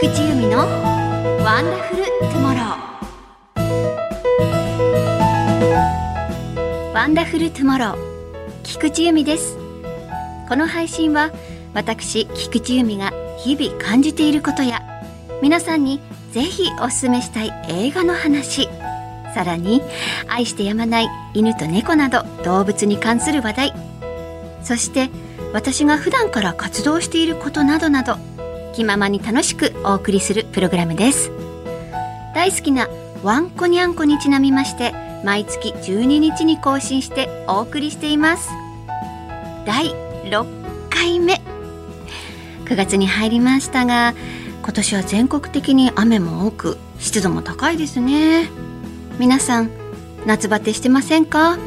菊池由美のワンダフルトゥモローワンダフルトゥモロー菊池由美です。この配信は私菊池由美が日々感じていることや皆さんにぜひおすすめしたい映画の話さらに愛してやまない犬と猫など動物に関する話題そして私が普段から活動していることなどなど気ままに楽しくお送りするプログラムです。大好きなワンコニャンコにちなみまして毎月12日に更新してお送りしています。第6回目。9月に入りましたが今年は全国的に雨も多く湿度も高いですね。皆さん夏バテしてませんか？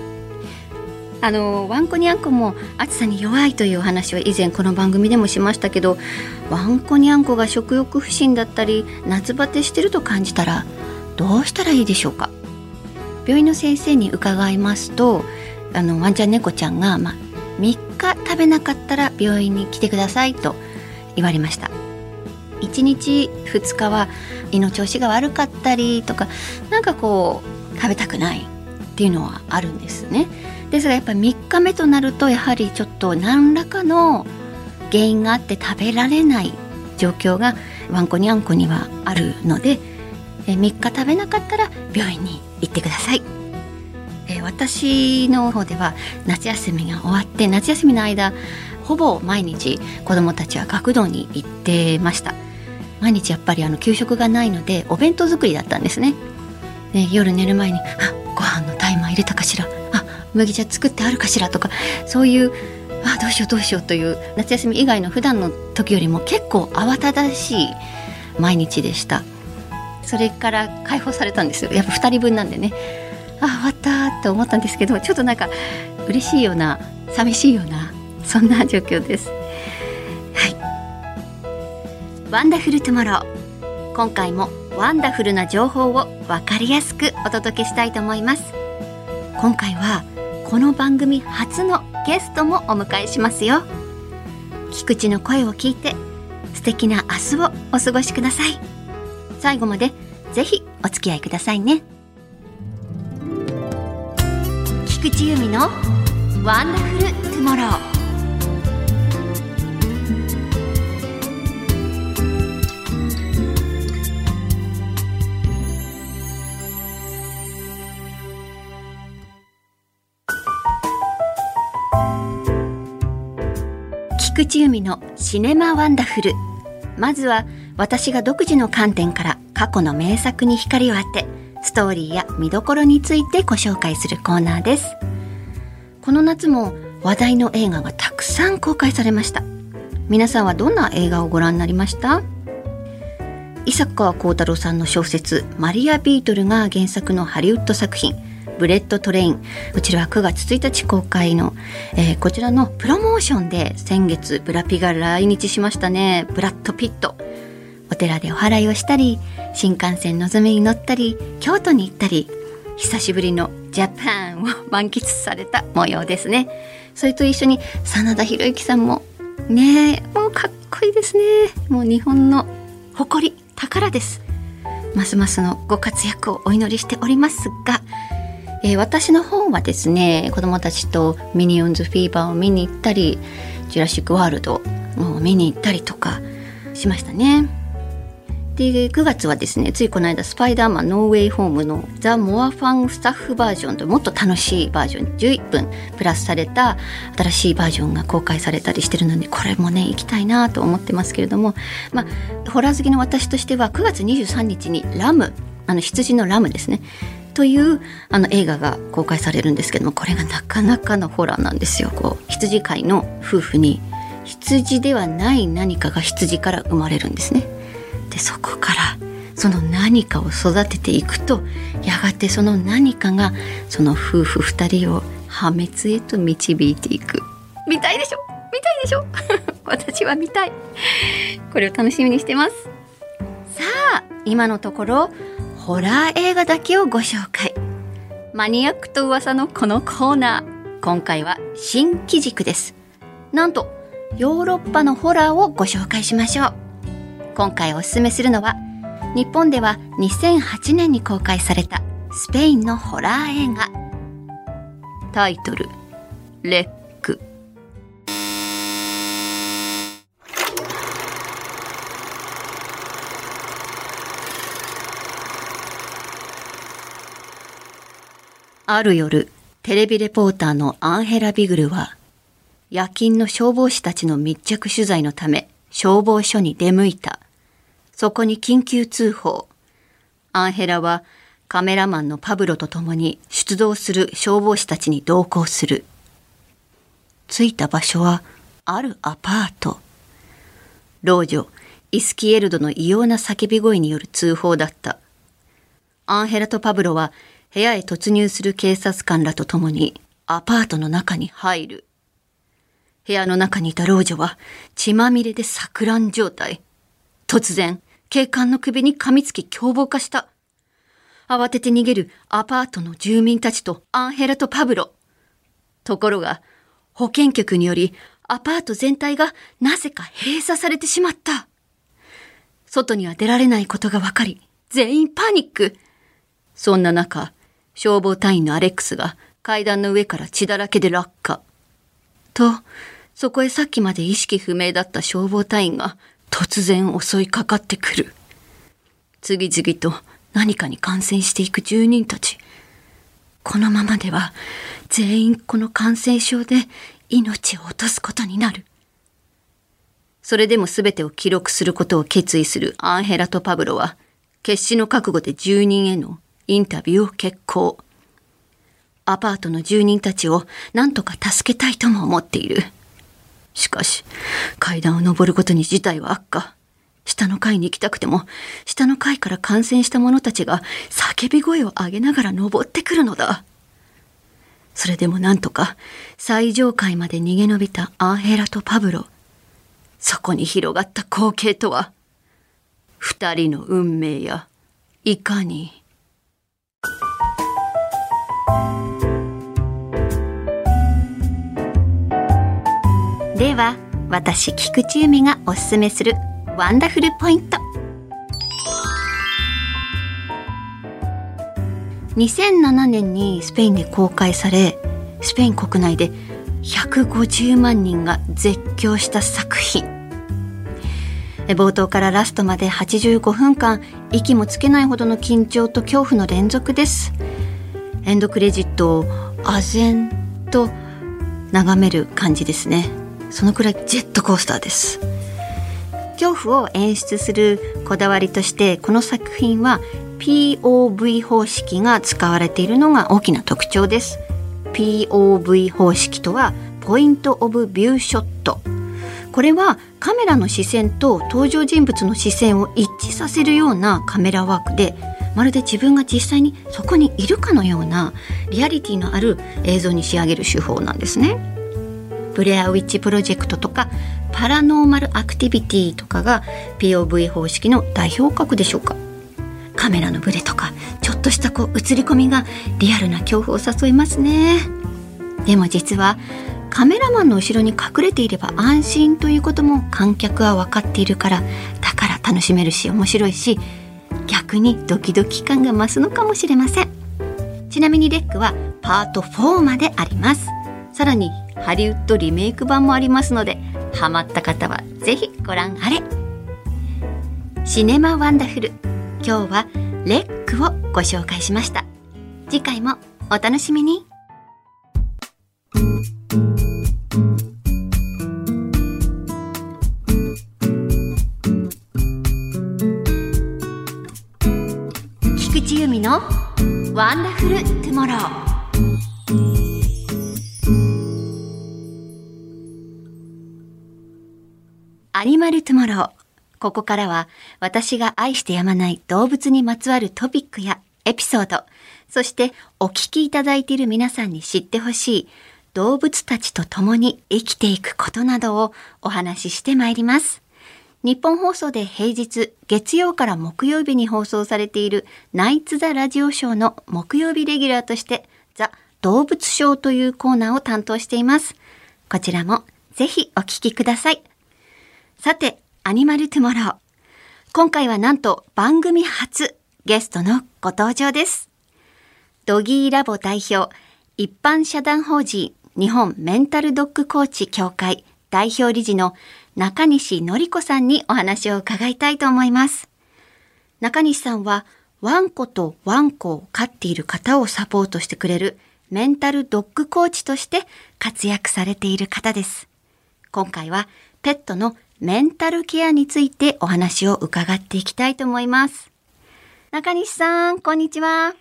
あのワンコニャンコも暑さに弱いというお話を以前この番組でもしましたけどワンコニャンコが食欲不振だったり夏バテしてると感じたらどうしたらいいでしょうか？病院の先生に伺いますとあのワンちゃん猫ちゃんが、まあ、3日食べなかったら病院に来てくださいと言われました。1日2日は胃の調子が悪かったりとかなんかこう食べたくないっていうのはあるんですね。ですがやっぱり3日目となるとやはりちょっと何らかの原因があって食べられない状況がワンコにゃんこにはあるので3日食べなかったら病院に行ってください。私の方では夏休みが終わって夏休みの間ほぼ毎日子どもたちは学童に行ってました。毎日やっぱりあの給食がないのでお弁当作りだったんですね。で夜寝る前に「あご飯のタイマー入れたかしら。麦茶作ってあるかしら」とかそういうあどうしようどうしようという夏休み以外の普段の時よりも結構慌ただしい毎日でした。それから解放されたんですよ。やっぱ2人分なんでね。あ終わったと思ったんですけどちょっとなんか嬉しいような寂しいようなそんな状況です。はい。ワンダフルトゥモロー。今回もワンダフルな情報を分かりやすくお届けしたいと思います。今回はこの番組初のゲストもお迎えしますよ。菊池の声を聞いて素敵な明日をお過ごしください。最後までぜひお付き合いくださいね。菊池由美のワンダフルトゥモロー菊池由美のシネマワンダフル。まずは私が独自の観点から過去の名作に光を当てストーリーや見どころについてご紹介するコーナーです。この夏も話題の映画がたくさん公開されました。皆さんはどんな映画をご覧になりました？伊坂幸太郎さんの小説「マリア・ビートル」が原作のハリウッド作品。ブレッドトレイン。こちらは9月1日公開の、えー、こちらのプロモーションで先月ブラピが来日しましたね。ブラッド・ピット。お寺でお祓いをしたり新幹線のぞみに乗ったり京都に行ったり久しぶりのジャパンを満喫された模様ですね。それと一緒に真田広之さんもねもうかっこいいですね。もう日本の誇り宝です。ますますのご活躍をお祈りしておりますが、えー、私の方はですね子供たちとミニオンズフィーバーを見に行ったりジュラシック・ワールドを見に行ったりとかしましたね。で9月はですねついこの間「スパイダーマンノーウェイホーム」の「ザ・モアファンスタッフバージョン」ともっと楽しいバージョン11分プラスされた新しいバージョンが公開されたりしてるのでこれもね行きたいなと思ってますけれどもまあホラー好きの私としては9月23日に「ラム」あの羊のラムですね。というあの映画が公開されるんですけどもこれがなかなかのホラーなんですよ。こう羊飼いの夫婦に羊ではない何かが羊から生まれるんですね。でそこからその何かを育てていくとやがてその何かがその夫婦二人を破滅へと導いていく。見たいでしょ？見たいでしょ？私は見たい。これを楽しみにしてます。さあ今のところホラー映画だけをご紹介。マニアックと噂のこのコーナー。今回は新機軸です。なんとヨーロッパのホラーをご紹介しましょう。今回おすすめするのは日本では2008年に公開されたスペインのホラー映画。タイトル「レある夜テレビレポーターのアンヘラ・ビグルは夜勤の消防士たちの密着取材のため消防署に出向いた。そこに緊急通報。アンヘラはカメラマンのパブロと共に出動する消防士たちに同行する。着いた場所はあるアパート。老女、イスキエルドの異様な叫び声による通報だった。アンヘラとパブロは部屋へ突入する警察官らと共にアパートの中に入る。部屋の中にいた老女は血まみれで錯乱状態。突然、警官の首に噛みつき凶暴化した。慌てて逃げるアパートの住民たちとアンヘラとパブロ。ところが、保健局によりアパート全体がなぜか閉鎖されてしまった。外には出られないことが分かり、全員パニック。そんな中、消防隊員のアレックスが階段の上から血だらけで落下。と、そこへさっきまで意識不明だった消防隊員が突然襲いかかってくる。次々と何かに感染していく住人たち。このままでは全員この感染症で命を落とすことになる。それでも全てを記録することを決意するアンヘラとパブロは決死の覚悟で住人へのインタビューを決行。アパートの住人たちを何とか助けたいとも思っている。しかし、階段を登ることに事態は悪化。下の階に行きたくても、下の階から感染した者たちが叫び声を上げながら登ってくるのだ。それでもなんとか最上階まで逃げ延びたアンヘラとパブロ。そこに広がった光景とは、二人の運命や、いかに。では私菊池由美がおすすめするワンダフルポイント。2007年にスペインで公開されスペイン国内で150万人が絶叫した作品。冒頭からラストまで85分間息もつけないほどの緊張と恐怖の連続です。エンドクレジットを唖然と眺める感じですね。そのくらいジェットコースターです。恐怖を演出するこだわりとしてこの作品は POV 方式が使われているのが大きな特徴です。POV 方式とはポイントオブビューショットこれはカメラの視線と登場人物の視線を一致させるようなカメラワークでまるで自分が実際にそこにいるかのようなリアリティのある映像に仕上げる手法なんですね。ブレアウィッチプロジェクトとかパラノーマルアクティビティとかが POV 方式の代表格でしょうか？カメラのブレとかちょっとしたこう映り込みがリアルな恐怖を誘いますね。でも実はカメラマンの後ろに隠れていれば安心ということも観客は分かっているからだから楽しめるし面白いし逆にドキドキ感が増すのかもしれません。ちなみにレックはパート4まであります。さらにハリウッドリメイク版もありますのでハマった方はぜひご覧あれ。シネマワンダフル今日はレックをご紹介しました。次回もお楽しみに。菊池由美のワンダフルトゥモロー。アニマルトゥモロー。ここからは私が愛してやまない動物にまつわるトピックやエピソード、そしてお聞きいただいている皆さんに知ってほしい動物たちと共に生きていくことなどをお話ししてまいります。ニッポン放送で平日月曜から木曜日に放送されているナイツ・ザ・ラジオショーの木曜日レギュラーとしてザ・動物ショーというコーナーを担当しています。こちらもぜひお聞きください。さて、アニマルトゥモロー。今回はなんと番組初ゲストのご登場です。ドギーラボ代表、一般社団法人日本メンタルドッグコーチ協会代表理事の中西の子さんにお話を伺いたいと思います。中西さんはワンコとワンコを飼っている方をサポートしてくれるメンタルドッグコーチとして活躍されている方です。今回はペットのメンタルケアについてお話を伺っていきたいと思います。中西さん、こんにちは。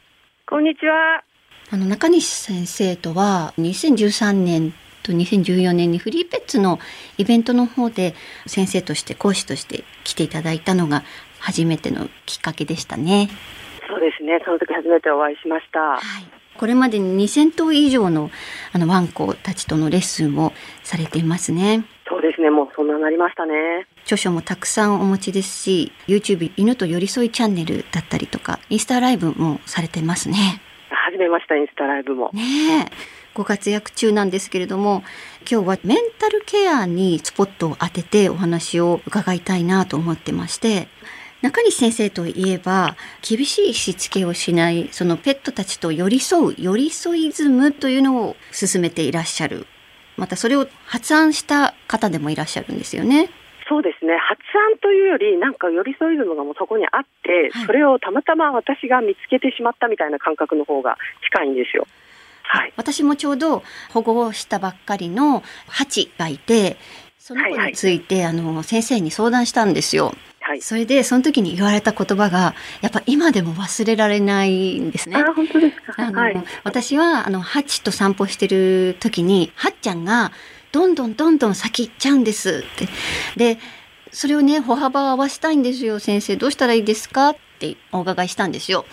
こんにちは。あの中西先生とは2013年と2014年にフリーペッツのイベントの方で先生として講師として来ていただいたのが初めてのきっかけでしたね。そうですね。その時初めてお会いしました。はい。これまでに2000頭以上のあのワンコたちとのレッスンをされていますね。ですね。もうそんななりましたね。著書もたくさんお持ちですし、YouTube 犬と寄り添いチャンネルだったりとか、インスタライブもされてますね。始めました、インスタライブも。ねえ。ご活躍中なんですけれども、今日はメンタルケアにスポットを当ててお話を伺いたいなと思ってまして、中西先生といえば、厳しいしつけをしない、そのペットたちと寄り添う、寄り添いズムというのを進めていらっしゃる。またそれを発案した方でもいらっしゃるんですよね。そうですね。発案というより、なんか寄り添いズムがもうそこにあって、はいそれをたまたま私が見つけてしまったみたいな感覚の方が近いんですよ。はい。私もちょうど保護をしたばっかりのハチがいて、その子について、あの先生に相談したんですよ。はい。それでその時に言われた言葉がやっぱ今でも忘れられないんですね。あ、本当ですか。あのはい。私はあのハチと散歩してる時にハッちゃんがどんどんどんどん先行っちゃうんですって。でそれをね歩幅を合わせたいんですよ先生どうしたらいいですか？ってお伺いしたんですよ。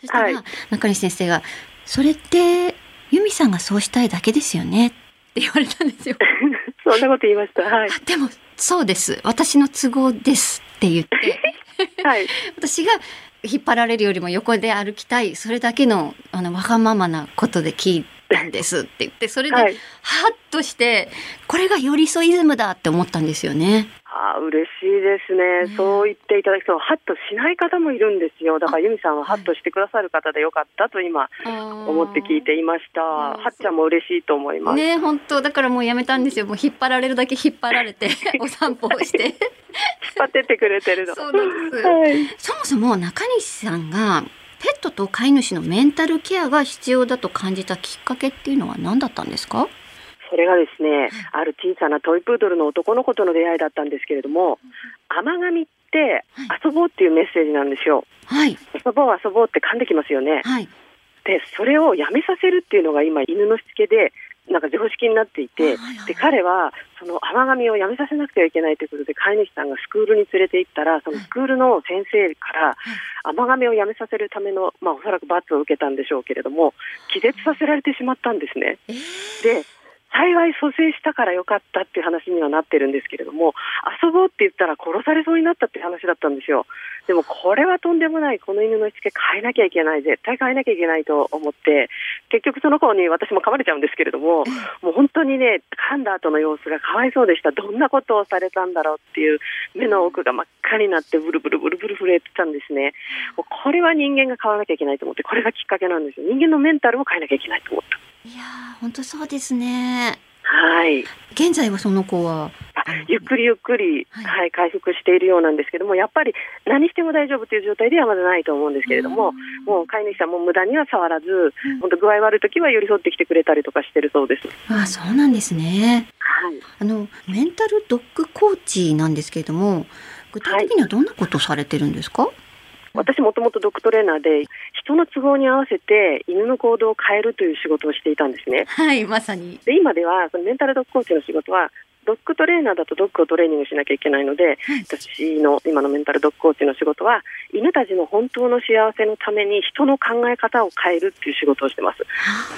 そしたら、はい中西先生が「それって由美さんがそうしたいだけですよね」って言われたんですよ。そんなこと言いました。はい。あでもそうです私の都合ですって言って。はい。私が引っ張られるよりも横で歩きたいそれだけのあのわがままなことで聞いたんですって言ってそれで、はい。ハッとしてこれが寄り添いズムだって思ったんですよね。あ嬉しいですね、ねそう言っていただくと、ハッとしない方もいるんですよ。だから、ユミさんはハッとしてくださる方でよかったと今、思って聞いていました。はっちゃんも嬉しいと思います。ね本当だからもうやめたんですよもう引っ張られるだけ引っ張られて お散歩をして引っ張ってってくれてるの。そうなんですはい。そもそも中西さんがペットと飼い主のメンタルケアが必要だと感じたきっかけっていうのは何だったんですか？それがですね、ある小さなトイプードルの男の子との出会いだったんですけれども、甘噛みって遊ぼうっていうメッセージなんですよ。はい。遊ぼう遊ぼうって噛んできますよね。はい。で、それをやめさせるっていうのが今犬のしつけで、なんか常識になっていて、で、彼はその甘噛みをやめさせなくてはいけないということで、飼い主さんがスクールに連れて行ったら、そのスクールの先生から甘噛みをやめさせるための、まあおそらく罰を受けたんでしょうけれども、気絶させられてしまったんですね。えー。で、幸い蘇生したからよかったっていう話にはなってるんですけれども、遊ぼうって言ったら殺されそうになったっていう話だったんですよ。でもこれはとんでもない、この犬のしつけ変えなきゃいけない、絶対変えなきゃいけないと思って、結局その子に私も噛まれちゃうんですけれども、もう本当にね、噛んだ後の様子がかわいそうでした。どんなことをされたんだろうっていう、目の奥が真っ赤になってブルブルブルブル震えてたんですね。もうこれは人間が変わらなきゃいけないと思って、これがきっかけなんですよ。人間のメンタルを変えなきゃいけないと思った。いやー本当そうですねはい。現在はその子はあ ゆっくりゆっくり、はいはい、回復しているようなんですけども、やっぱり何しても大丈夫という状態ではまだないと思うんですけれども、もう飼い主さんも無駄には触らず、うん本当具合悪い時は寄り添ってきてくれたりとかしてるそうです。あそうなんですねはい。あのメンタルドッグコーチなんですけれども具体的にはどんなことをされてるんですか、私もともとドッグトレーナーで、人の都合に合わせて犬の行動を変えるという仕事をしていたんですね。はいまさにで、今では、そのメンタルドッグコーチの仕事は、ドッグトレーナーだとドッグをトレーニングしなきゃいけないので、私の今のメンタルドッグコーチの仕事は、犬たちの本当の幸せのために人の考え方を変えるっていう仕事をしてます。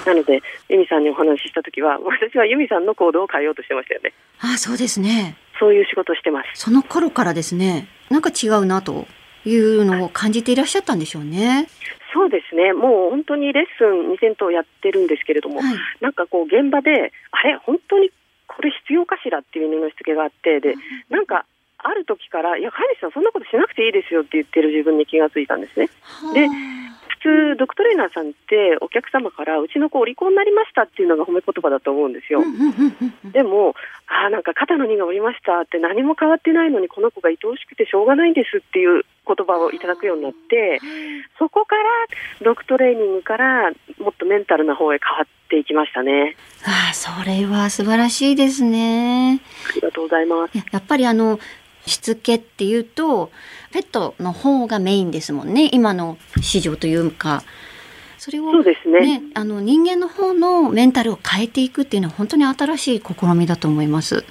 なので、ユミさんにお話ししたときは、私はユミさんの行動を変えようとしてましたよね。あそうですねそういう仕事をしてます。その頃からですねなんか違うなというのを感じていらっしゃったんでしょうね。そうですね、もう本当にレッスン2000頭やってるんですけれども、はい。なんかこう、現場で、あれ、本当にこれ必要かしらっていう犬のしつけがあって、で、なんか、ある時時から、いや、飼い主さんそんなことしなくていいですよって言ってる自分に気がついたんですね。でドッグトレーナーさんってお客様から、うちの子お利口になりましたっていうのが褒め言葉だと思うんですよ。でも、ああ、なんか肩の荷が下りましたって何も変わってないのにこの子が愛おしくてしょうがないんですっていう言葉をいただくようになって、そこからドッグトレーニングからもっとメンタルな方へ変わっていきましたね。ああ、それは素晴らしいですね。ありがとうございます。やっぱりあの、しつけっていうと、ペットの方がメインですもんね。今の市場というか。それをそうですね。ね、あの人間の方のメンタルを変えていくっていうのは本当に新しい試みだと思います。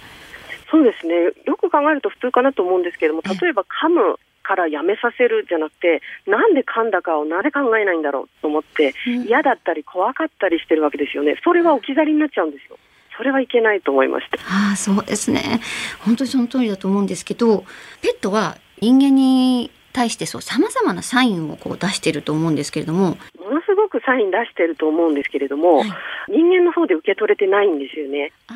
そうですね。よく考えると普通かなと思うんですけれども、ええ例えば噛むからやめさせるじゃなくて、なんで噛んだかをなぜ考えないんだろうと思って、嫌だったり怖かったりしてるわけですよね。それは置き去りになっちゃうんですよ。それはいけないと思いまして。ああ、そうですね。本当にその通りだと思うんですけど、ペットは人間に対してそう様々なサインをこう出していると思うんですけれども、ものすごくサイン出してると思うんですけれども、はい人間の方で受け取れてないんですよね。あ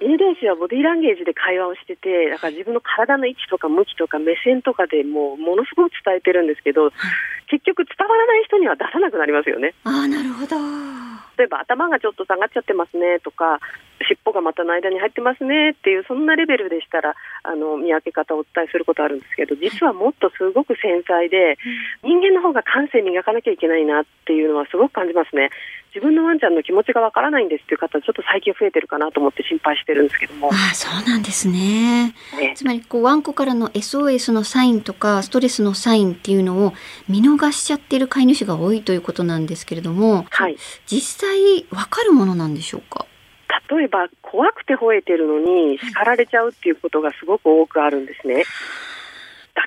犬同士はボディーランゲージで会話をしてて、だから自分の体の位置とか向きとか目線とかでもうものすごく伝えてるんですけど、結局伝わらない人には出さなくなりますよね。あああ、なるほど。例えば頭がちょっと下がっちゃってますねとか、尻尾が股の間に入ってますねっていう、そんなレベルでしたら、あの、見分け方をお伝えすることあるんですけど、実はもっとすごく繊細で、人間の方が感性磨かなきゃいけないなっていうのはすごく感じますね。自分のワンちゃんの気持ちがわからないんですっていう方、ちょっと最近増えてるかなと思って心配してるんですけども。ああ、そうなんですね。ね、つまりこうワンコからの SOS のサインとかストレスのサインっていうのを見逃しちゃっている飼い主が多いということなんですけれども、はい。実際わかるものなんでしょうか？例えば、怖くて吠えてるのに叱られちゃうっていうことがすごく多くあるんですね。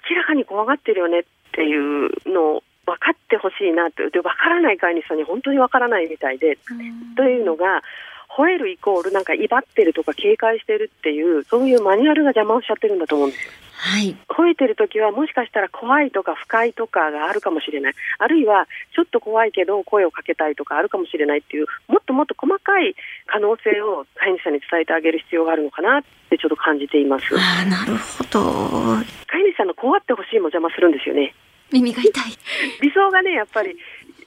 明らかに怖がってるよねっていうのを分かってほしいなって、で、分からない飼い主さんに本当に分からないみたいで、というのが、吠えるイコールなんか威張ってるとか警戒してるっていう、そういうマニュアルが邪魔をしちゃってるんだと思うんですよ。はい。吠えてる時はもしかしたら怖いとか不快とかがあるかもしれない。あるいはちょっと怖いけど声をかけたいとかあるかもしれないっていう、もっともっと細かい可能性を飼い主さんに伝えてあげる必要があるのかなってちょっと感じています。ああ、なるほど。飼い主さんの怖ってほしいも邪魔するんですよね。耳が痛い。理想がね、やっぱり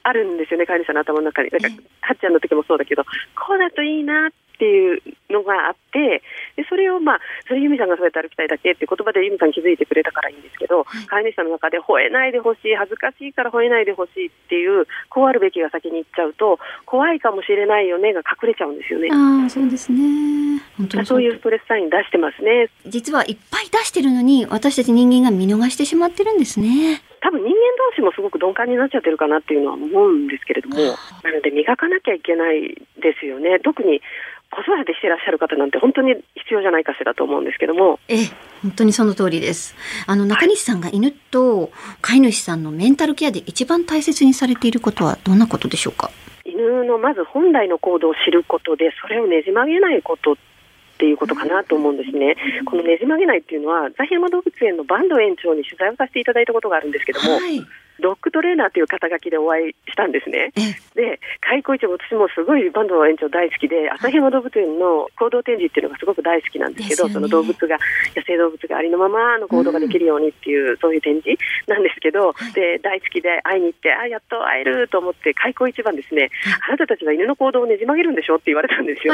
あるんですよね、飼い主さんの頭の中に。なんかええ、はっちゃんの時もそうだけど、こうだといいなっていうのがあって、でそれをまあ、それ由美さんがそうやって歩きたいだけっていう言葉で由美さん気づいてくれたからいいんですけど、はい飼い主さんの中で吠えないでほしい、恥ずかしいから吠えないでほしいっていう、こうあるべきが先に行っちゃうと、怖いかもしれないよねが隠れちゃうんですよね。ああ、そうですね。本当にそういうストレスサイン出してますね。実はいっぱい出してるのに私たち人間が見逃してしまってるんですね。多分人間同士もすごく鈍感になっちゃってるかなっていうのは思うんですけれども、なので磨かなきゃいけないですよね。特に子育てしてらっしゃる方なんて本当に必要じゃないかしらと思うんですけども、ええ、本当にその通りです。あの中西さんが犬と飼い主さんのメンタルケアで一番大切にされていることはどんなことでしょうか？犬のまず本来の行動を知ることで、それをねじ曲げないことっていうことかなと思うんですね。このねじ曲げないっていうのは、ザヒヤマ動物園の坂東園長に取材をさせていただいたことがあるんですけども、はい。ドッグトレーナーという肩書きでお会いしたんですね。ええ、で、開口一も私もすごいバンドの園長大好きで、旭山動物園の行動展示っていうのがすごく大好きなんですけど、ね。その動物が、野生動物がありのままの行動ができるようにっていう、そういう展示なんですけど、で、大好きで会いに行って、あ、やっと会えると思って、開口一番ですね、あなたたちは犬の行動をねじ曲げるんでしょって言われたんですよ。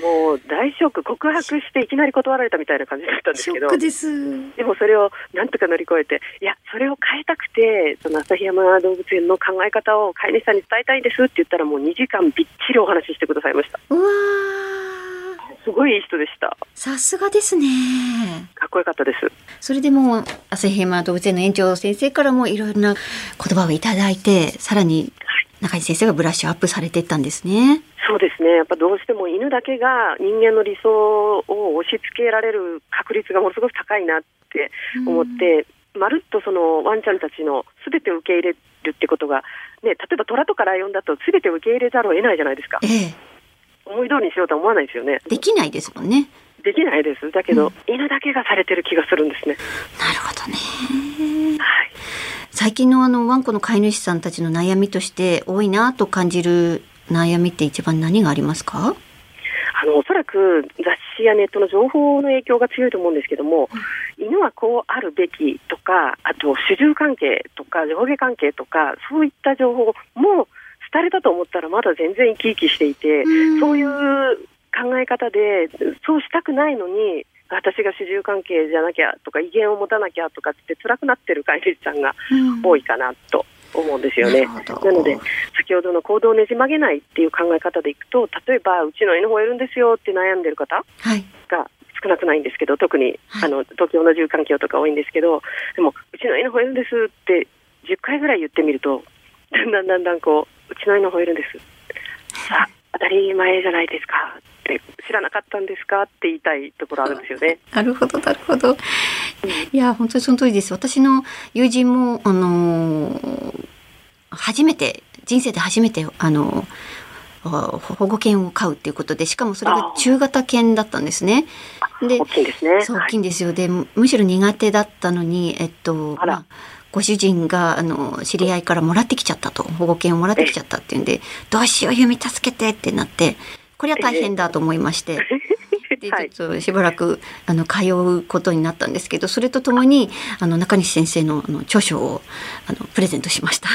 もう大ショック、告白していきなり断られたみたいな感じだったんですけど。ックです。でもそれをなんとか乗り越えて、いや、それを変えたくて、その旭山動物園の考え方を飼い主さんに伝えたいですって言ったら、もう2時間びっちりお話ししてくださいました。うわすごいいい人でした。ーさすがですね。かっこよかったです。それでもう旭山動物園の園長先生からもいろいろな言葉をいただいて、さらに中西先生がブラッシュアップされていったんですね。そうですね。やっぱどうしても犬だけが人間の理想を押し付けられる確率がものすごく高いなって思って、まるっとそのワンちゃんたちの全てを受け入れるってことが、ね、例えば虎とかライオンだと全てを受け入れざるを得ないじゃないですか。ええ、思い通りにしようとは思わないですよね。できないですもんね。できないです。だけど、犬だけがされてる気がするんですね。なるほどね。はい。最近のあのワンコの飼い主さんたちの悩みとして多いなと感じる悩みって一番何がありますか？あの、おそらく雑誌やネットの情報の影響が強いと思うんですけども、犬はこうあるべきとか、あと主従関係とか上下関係とか、そういった情報も廃れたと思ったらまだ全然生き生きしていて、そういう考え方で、そうしたくないのに、私が主従関係じゃなきゃとか威厳を持たなきゃとかって辛くなってる飼い主さんが多いかなと思うんですよね。なので先ほどの行動をねじ曲げないっていう考え方でいくと例えばうちの犬吠えるんですよって悩んでる方が少なくないんですけど特に、はい、あの東京の住環境とか多いんですけどでもうちの犬吠えるんですって10回ぐらい言ってみるとだんだんだんだんこううちの犬吠えるんです。あ当たり前じゃないですかって知らなかったんですかって言いたいところあるんですよね。なるほどなるほど。いや本当にその通りです。私の友人もあのー、初めて人生で初めてあのー、保護犬を飼うっていうことでしかもそれが中型犬だったんですね。で大きいですね。そう大きいんですよ。でむしろ苦手だったのにえっとまあご主人があの知り合いからもらってきちゃったと保護犬をもらってきちゃったっていうんでどうしよう由美助けてってなってこれは大変だと思いまして。でちょっとしばらくあの通うことになったんですけどそれとともにあの中西先生のあの著書をあのプレゼントしました。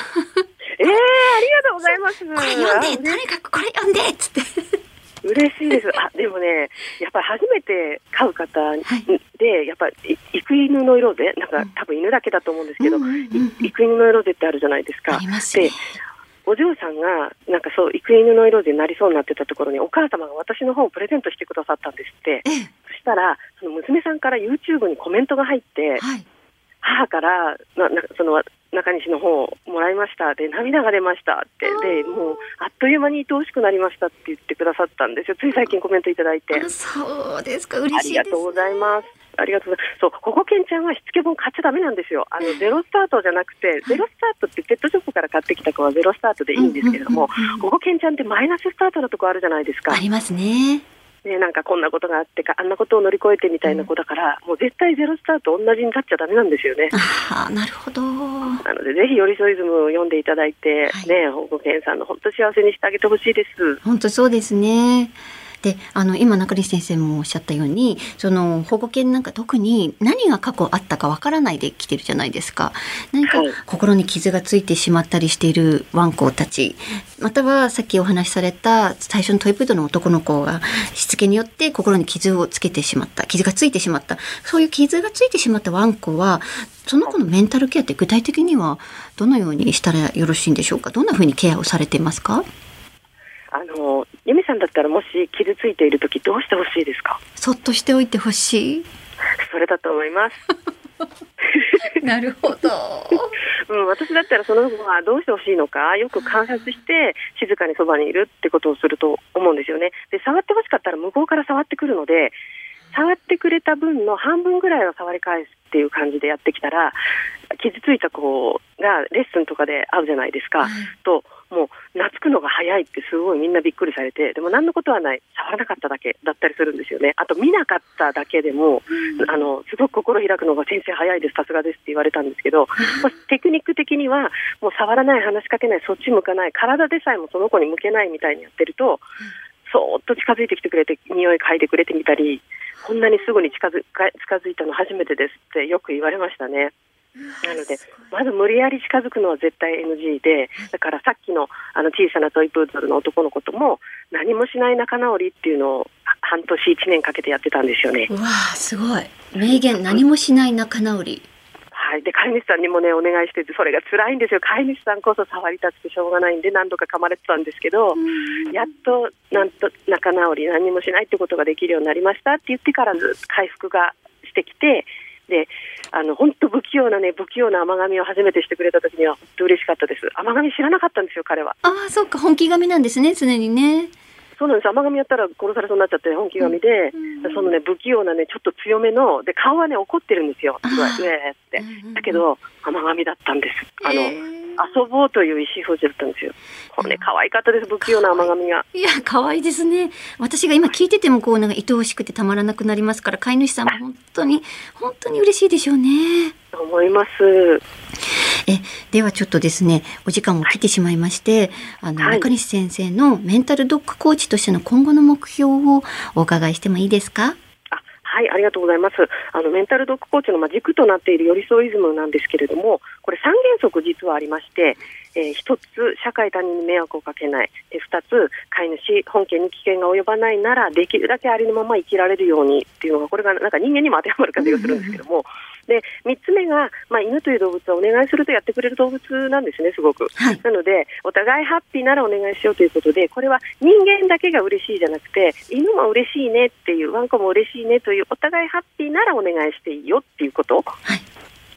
ええー、ありがとうございます。これ読んで、とにかくこれ読んでっつって。嬉しいです。あ、でもね、やっぱり初めて飼う方で、はい、やっぱり育犬の色で、なんか、多分犬だけだと思うんですけど、育犬の色でってあるじゃないですか。ありますね。でお嬢さんがなんかそう育犬の色でなりそうになってたところにお母様が私の本をプレゼントしてくださったんですって、そしたらその娘さんから YouTube にコメントが入って、はい、母からななその中西の本をもらいました。で涙が出ましたって。でもうあっという間に愛おしくなりましたって言ってくださったんですよ。つい最近コメントいただいて。そうですか。嬉しいありがとうございますありがとうございます。そう、保護犬ちゃんはしつけ本買っちゃダメなんですよ。あの、ゼロスタートじゃなくて、ゼロスタートってペットショップから買ってきた子はゼロスタートでいいんですけれども、保護犬ちゃんってマイナススタートのとこあるじゃないですか。ありますね。ね、なんかこんなことがあってか、あんなことを乗り越えてみたいな子だから、うん、もう絶対ゼロスタート同じになっちゃだめなんですよね。あなるほど。なので、ぜひ、寄り添いズムを読んでいただいて、はい、ね、保護犬さんの本当幸せにしてあげてほしいです。本当そうですね。であの今中西先生もおっしゃったようにその保護犬なんか特に何が過去あったかわからないで来てるじゃないですか。何か心に傷がついてしまったりしているワンコたち。またはさっきお話しされた最初のトイプードの男の子がしつけによって心に傷をつけてしまった傷がついてしまった。そういう傷がついてしまったワンコはその子のメンタルケアって具体的にはどのようにしたらよろしいんでしょうか？どんなふうにケアをされていますか？あの由美さんだったらもし傷ついている時どうしてほしいですか？そっとしておいてほしい？それだと思います。なるほど、うん、私だったらその子はどうしてほしいのかよく観察して静かにそばにいるってことをすると思うんですよね。で触ってほしかったら向こうから触ってくるので触ってくれた分の半分ぐらいは触り返すっていう感じでやってきたら傷ついた子がレッスンとかで会うじゃないですか、ともう懐くのが早いってすごいみんなびっくりされてでも何のことはない。触らなかっただけだったりするんですよね。あと見なかっただけでも、うん、あのすごく心開くのが先生早いですさすがですって言われたんですけど、まあ、テクニック的にはもう触らない話しかけないそっち向かない体でさえもその子に向けないみたいにやってると、そーっと近づいてきてくれて匂い嗅いでくれてみたりこんなにすぐに近づ近づいたの初めてですってよく言われましたね。なので、まず無理やり近づくのは絶対 NG で、だからさっきのあの小さなトイプードルの男の子とも、何もしない仲直りっていうのを半年、1年かけてやってたんですよね。わあ、すごい。名言、何もしない仲直り。はい、で飼い主さんにもねお願いしててそれが辛いんですよ飼い主さんこそ触りたくてしょうがないんで何度か噛まれてたんですけど、やっとなんと仲直り何もしないってことができるようになりましたって言ってからず回復がしてきてであの本当不器用なね不器用な甘噛みを初めてしてくれた時には本当嬉しかったです。甘噛み知らなかったんですよ彼は。ああそっか本気噛みなんですね常にね。そうなんです。甘噛みやったら殺されそうになっちゃって本気噛みで、うん、そのね不器用なねちょっと強めので顔はね怒ってるんですよ。すごい上って、だけど甘噛みだったんですあの、えー遊ぼうという意思表示だったんですよ。これね、可愛かったです、不器用な甘噛みが。いや、可愛いですね。私が今聞いてても、こう、なんか愛おしくてたまらなくなりますから、飼い主さんも本当に、本当に嬉しいでしょうね。思います。え、ではちょっとですね、お時間も来てしまいまして、あの、はい中西先生のメンタルドッグコーチとしての今後の目標をお伺いしてもいいですか？あはい、ありがとうございます。あのメンタルドッグコーチのまあ軸となっている寄り添いイズムなんですけれども、これ3原則実はありまして、えー、1つ社会他人に迷惑をかけない、で2つ飼い主本件に危険が及ばないならできるだけありのまま生きられるようにっていうのがこれがなんか人間にも当てはまる感じがするんですけども、で3つ目がまあ犬という動物はお願いするとやってくれる動物なんですねすごく。はい。なので、お互いハッピーならお願いしようということで、これは人間だけが嬉しいじゃなくて、犬も嬉しいねっていう、ワンコも嬉しいねという、お互いハッピーならお願いしていいよっていうことはい。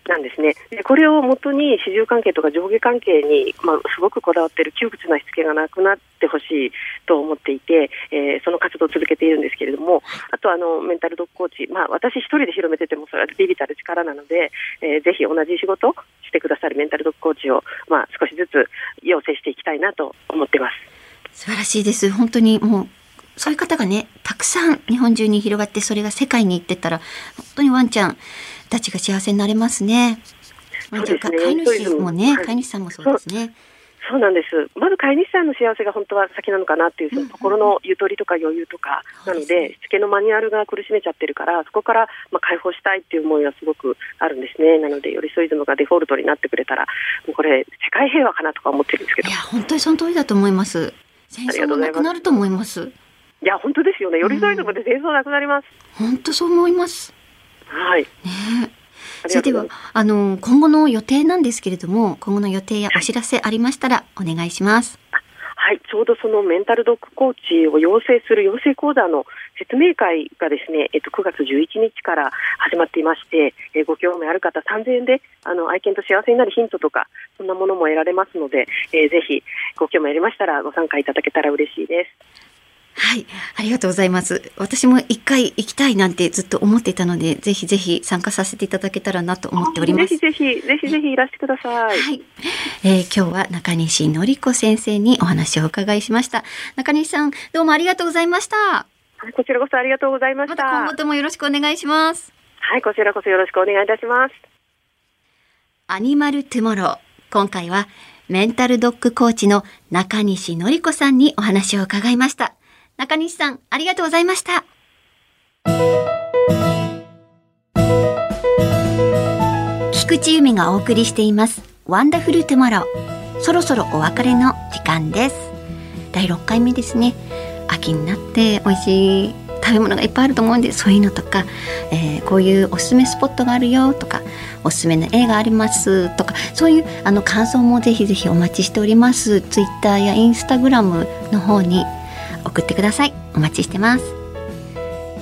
なんですね。でこれをもとに主従関係とか上下関係に、まあ、すごくこだわっている窮屈なしつけがなくなってほしいと思っていて、えーその活動を続けているんですけれども、あとあのメンタルドッグコーチ、まあ、私一人で広めててもそれはビビたる力なので、えーぜひ同じ仕事をしてくださるメンタルドッグコーチを、まあ、少しずつ養成していきたいなと思ってます。素晴らしいです。本当にもう、そういう方がね、たくさん日本中に広がって、それが世界に行ってたら、本当にワンちゃんたちが幸せになれますね。ワンちゃんか、そうですね飼い主もね、はい飼い主さんもそうですね。そうなんです。まず飼い主さんの幸せが本当は先なのかなっていう、その心のゆとりとか余裕とか、なので、しつけのマニュアルが苦しめちゃってるから、そこからまあ解放したいっていう思いはすごくあるんですね。なので、寄り添いイズムがデフォルトになってくれたら、もうこれ、世界平和かなとか思ってるんですけどいや、、本当にその通りだと思います。戦争もなくなると思います。いや、本当ですよね。寄り添いイズムで戦争なくなります。本当そう思います。はい。ねそれではあの、今後の予定なんですけれども、今後の予定やお知らせありましたらお願いします。はい、ちょうどそのメンタルドッグコーチを養成する養成講座の説明会がですね、えっと、9月11日から始まっていまして、えーご興味ある方3000円であの愛犬と幸せになるヒントとか、そんなものも得られますので、えーぜひご興味ありましたらご参加いただけたら嬉しいです。はい、ありがとうございます。私も一回行きたいなんてずっと思っていたので、ぜひぜひ参加させていただけたらなと思っております。ぜひぜひ、ぜひぜひいらしてください。はい、えー今日は中西のり子先生にお話をお伺いしました。中西さん、どうもありがとうございました。はいこちらこそありがとうございました。また今後ともよろしくお願いします。はい、こちらこそよろしくお願いいたします。アニマルトゥモロー。今回はメンタルドッグコーチの中西のり子さんにお話を伺いました。中西さん、ありがとうございました。菊池由美がお送りしています。ワンダフルトゥモロー。そろそろお別れの時間です。第6回目ですね。秋になって美味しい食べ物がいっぱいあると思うんで、そういうのとか、えーこういうおすすめスポットがあるよとか、おすすめの映画ありますとか、そういうあの感想もぜひぜひお待ちしております。ツイッターやインスタグラムの方に送ってください。お待ちしてます。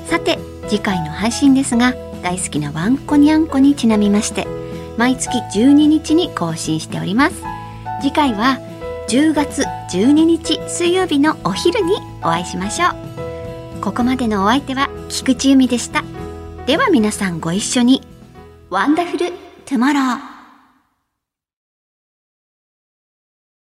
さて、次回の配信ですが、大好きなワンコニャンコにちなみまして、毎月12日に更新しております。次回は10月12日水曜日のお昼にお会いしましょう。ここまでのお相手は菊池由美でした。では皆さんご一緒に。ワンダフルトゥモロー。